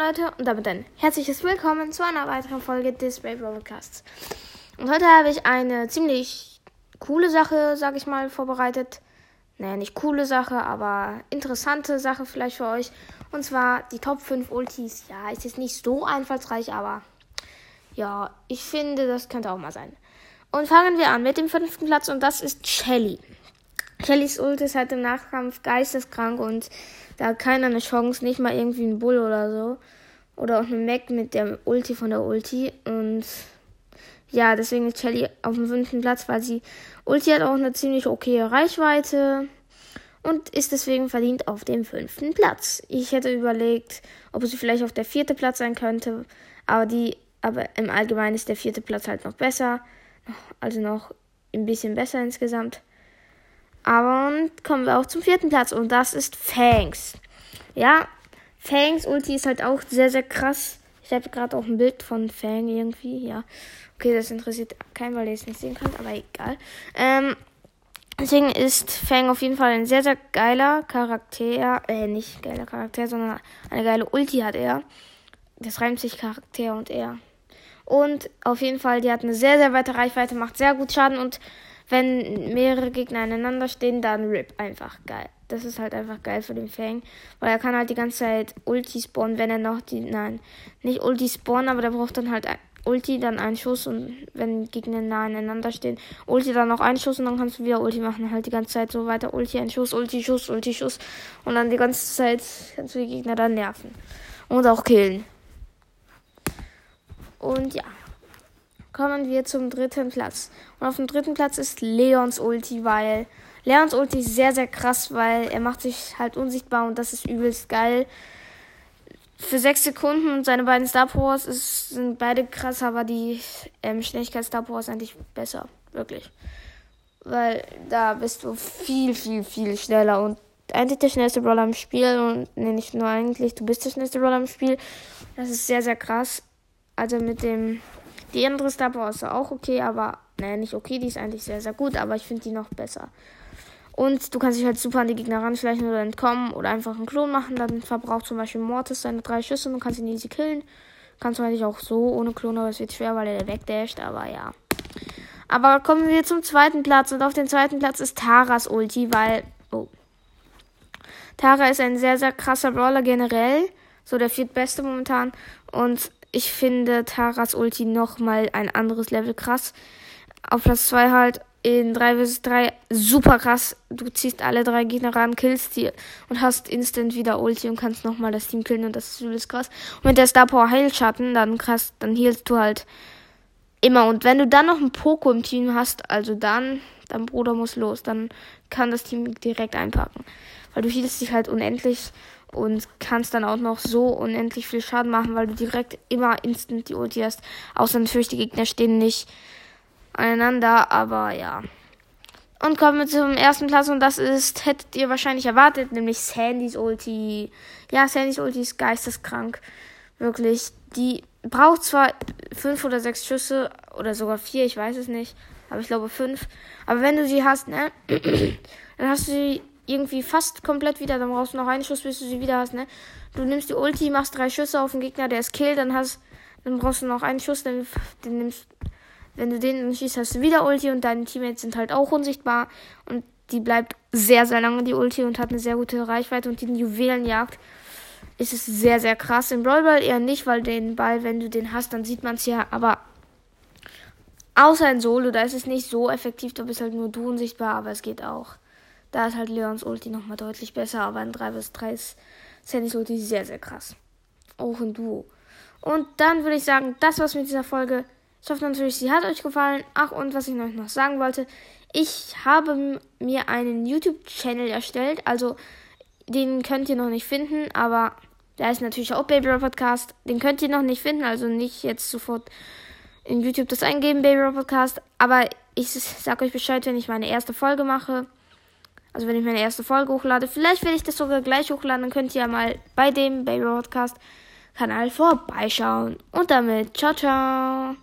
Leute und damit ein herzliches Willkommen zu einer weiteren Folge des Brave Broadcasts. Und heute habe ich eine ziemlich coole Sache, sage ich mal, vorbereitet. Naja, nicht coole Sache, aber interessante Sache vielleicht für euch. Und zwar die Top 5 Ultis. Ja, ist jetzt nicht so einfallsreich, aber ja, ich finde, das könnte auch mal sein. Und fangen wir an mit dem fünften Platz und das ist Shelly. Shellys Ult ist halt im Nachkampf geisteskrank und da hat keiner eine Chance, nicht mal irgendwie ein Bull oder so. Oder auch ein Mac mit der Ulti von der Ulti. Und ja, deswegen ist Shelly auf dem fünften Platz, weil sie Ulti hat auch eine ziemlich okay Reichweite und ist deswegen verdient auf dem fünften Platz. Ich hätte überlegt, ob sie vielleicht auf der vierte Platz sein könnte, aber die, aber im Allgemeinen ist der vierte Platz halt noch besser, also noch ein bisschen besser insgesamt. Aber kommen wir auch zum vierten Platz und das ist Fangs. Ja, Fangs Ulti ist halt auch sehr, sehr krass. Ich habe gerade auch ein Bild von Fang irgendwie, ja. Okay, das interessiert keinen, weil ihr es nicht sehen könnt, aber egal. Ähm, deswegen ist Fang auf jeden Fall ein sehr, sehr geiler Charakter. Äh, nicht geiler Charakter, sondern eine geile Ulti hat er. Das reimt sich Charakter und er. Und auf jeden Fall, die hat eine sehr, sehr weite Reichweite, macht sehr gut Schaden und wenn mehrere Gegner aneinander stehen, dann RIP. Einfach geil. Das ist halt einfach geil für den Fang. Weil er kann halt die ganze Zeit Ulti spawnen, wenn er noch die. Nein, nicht Ulti spawnen, aber der braucht dann halt Ulti, dann einen Schuss und wenn Gegner nah aneinander stehen, Ulti dann noch einen Schuss und dann kannst du wieder Ulti machen. Halt die ganze Zeit so weiter. Ulti, ein Schuss, Ulti, Schuss, Ulti, Schuss. Und dann die ganze Zeit kannst du die Gegner dann nerven. Und auch killen. Und ja kommen wir zum dritten Platz. Und auf dem dritten Platz ist Leons Ulti, weil Leons Ulti ist sehr, sehr krass, weil er macht sich halt unsichtbar und das ist übelst geil. Für sechs Sekunden und seine beiden Star Powers ist, sind beide krass, aber die ähm, Schnelligkeit Star Powers ist eigentlich besser. Wirklich. Weil da bist du viel, viel, viel schneller und eigentlich der schnellste Brawler im Spiel und nee, nicht nur eigentlich, du bist der schnellste Brawler im Spiel. Das ist sehr, sehr krass. Also mit dem die andere Star Power ist auch okay, aber, naja, nicht okay, die ist eigentlich sehr, sehr gut, aber ich finde die noch besser. Und du kannst dich halt super an die Gegner ranschleichen oder entkommen oder einfach einen Klon machen. Dann verbraucht zum Beispiel Mortis seine drei Schüsse und du kannst ihn easy killen. Kannst du eigentlich auch so ohne Klon, aber es wird schwer, weil er wegdasht, aber ja. Aber kommen wir zum zweiten Platz und auf dem zweiten Platz ist Taras Ulti, weil, oh. Tara ist ein sehr, sehr krasser Brawler generell. So der viertbeste momentan. Und ich finde Taras Ulti nochmal ein anderes Level krass. Auf Platz 2 halt in 3 vs 3 super krass. Du ziehst alle drei Gegner ran, killst die und hast instant wieder Ulti und kannst nochmal das Team killen und das ist übelst krass. Und mit der Star Power Heilschatten, dann krass, dann healst du halt immer. Und wenn du dann noch ein Poco im Team hast, also dann, dein Bruder muss los, dann kann das Team direkt einpacken. Weil du healst dich halt unendlich und kannst dann auch noch so unendlich viel Schaden machen, weil du direkt immer instant die Ulti hast. Außer natürlich die Gegner stehen nicht aneinander, aber ja. Und kommen wir zum ersten Platz und das ist, hättet ihr wahrscheinlich erwartet, nämlich Sandys Ulti. Ja, Sandys Ulti ist geisteskrank. Wirklich. Die braucht zwar fünf oder sechs Schüsse oder sogar vier, ich weiß es nicht. Aber ich glaube fünf. Aber wenn du sie hast, ne, dann hast du sie irgendwie fast komplett wieder. Dann brauchst du noch einen Schuss, bis du sie wieder hast, ne? Du nimmst die Ulti, machst drei Schüsse auf den Gegner, der ist Kill, dann hast, dann brauchst du noch einen Schuss, dann den nimmst, wenn du den schießt, hast du wieder Ulti und deine Teammates sind halt auch unsichtbar und die bleibt sehr, sehr lange die Ulti und hat eine sehr gute Reichweite und die Juwelenjagd ist es sehr, sehr krass. Im Brawl Ball eher nicht, weil den Ball, wenn du den hast, dann sieht man es ja, aber außer in Solo, da ist es nicht so effektiv, da bist halt nur du unsichtbar, aber es geht auch. Da ist halt Leons Ulti nochmal deutlich besser, aber in 3 vs 3 ist Sandys Ulti sehr, sehr krass. Auch in Duo. Und dann würde ich sagen, das war's mit dieser Folge. Ich hoffe natürlich, sie hat euch gefallen. Ach, und was ich euch noch sagen wollte, ich habe mir einen YouTube-Channel erstellt. Also, den könnt ihr noch nicht finden, aber da ist natürlich auch Baby Podcast. Den könnt ihr noch nicht finden, also nicht jetzt sofort in YouTube das eingeben, Baby Podcast. Aber ich sag euch Bescheid, wenn ich meine erste Folge mache. Also wenn ich meine erste Folge hochlade. Vielleicht werde ich das sogar gleich hochladen. Dann könnt ihr ja mal bei dem Baby Broadcast Kanal vorbeischauen. Und damit, ciao, ciao.